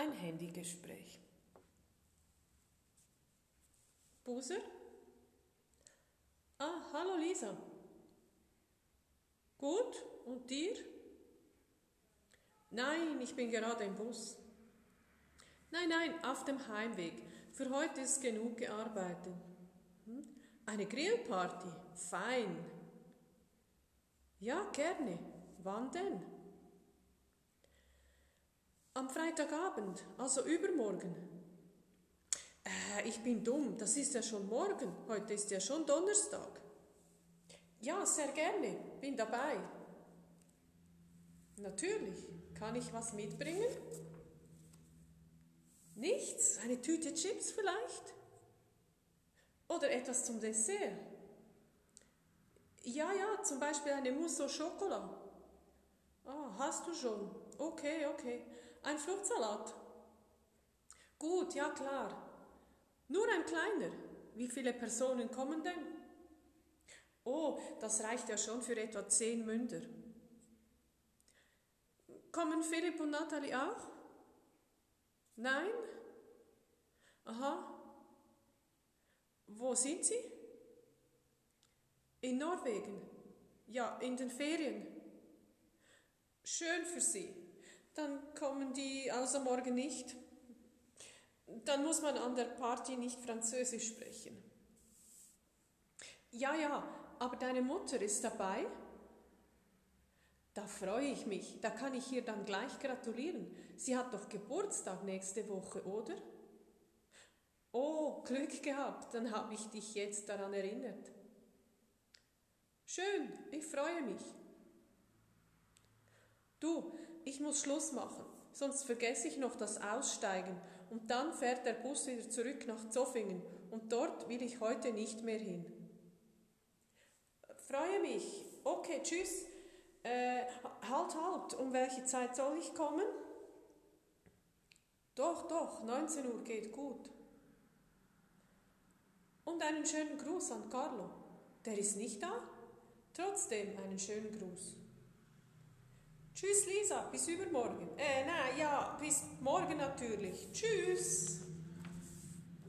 Ein Handygespräch. Buser? Ah, hallo Lisa. Gut, und dir? Nein, ich bin gerade im Bus. Nein, nein, auf dem Heimweg. Für heute ist genug gearbeitet. Hm? Eine Grillparty? Fein. Ja, gerne. Wann denn? Am Freitagabend, also übermorgen. Äh, ich bin dumm, das ist ja schon morgen, heute ist ja schon Donnerstag. Ja, sehr gerne, bin dabei. Natürlich, kann ich was mitbringen? Nichts, eine Tüte Chips vielleicht? Oder etwas zum Dessert? Ja, ja, zum Beispiel eine Mousse au Chocolat. Ah, hast du schon? Okay, okay. Ein Fruchtsalat. Gut, ja klar. Nur ein kleiner. Wie viele Personen kommen denn? Oh, das reicht ja schon für etwa zehn Münder. Kommen Philipp und Natalie auch? Nein? Aha. Wo sind sie? In Norwegen. Ja, in den Ferien. Schön für sie. Dann kommen die also morgen nicht. Dann muss man an der Party nicht Französisch sprechen. Ja, ja, aber deine Mutter ist dabei? Da freue ich mich. Da kann ich ihr dann gleich gratulieren. Sie hat doch Geburtstag nächste Woche, oder? Oh, Glück gehabt, dann habe ich dich jetzt daran erinnert. Schön, ich freue mich. Du, ich muss Schluss machen, sonst vergesse ich noch das Aussteigen und dann fährt der Bus wieder zurück nach Zoffingen und dort will ich heute nicht mehr hin. Freue mich. Okay, tschüss. Äh, halt, halt. Um welche Zeit soll ich kommen? Doch, doch, 19 Uhr geht gut. Und einen schönen Gruß an Carlo. Der ist nicht da? Trotzdem einen schönen Gruß. Tschüss Lisa, bis übermorgen. Äh, nein, ja, bis morgen natürlich. Tschüss.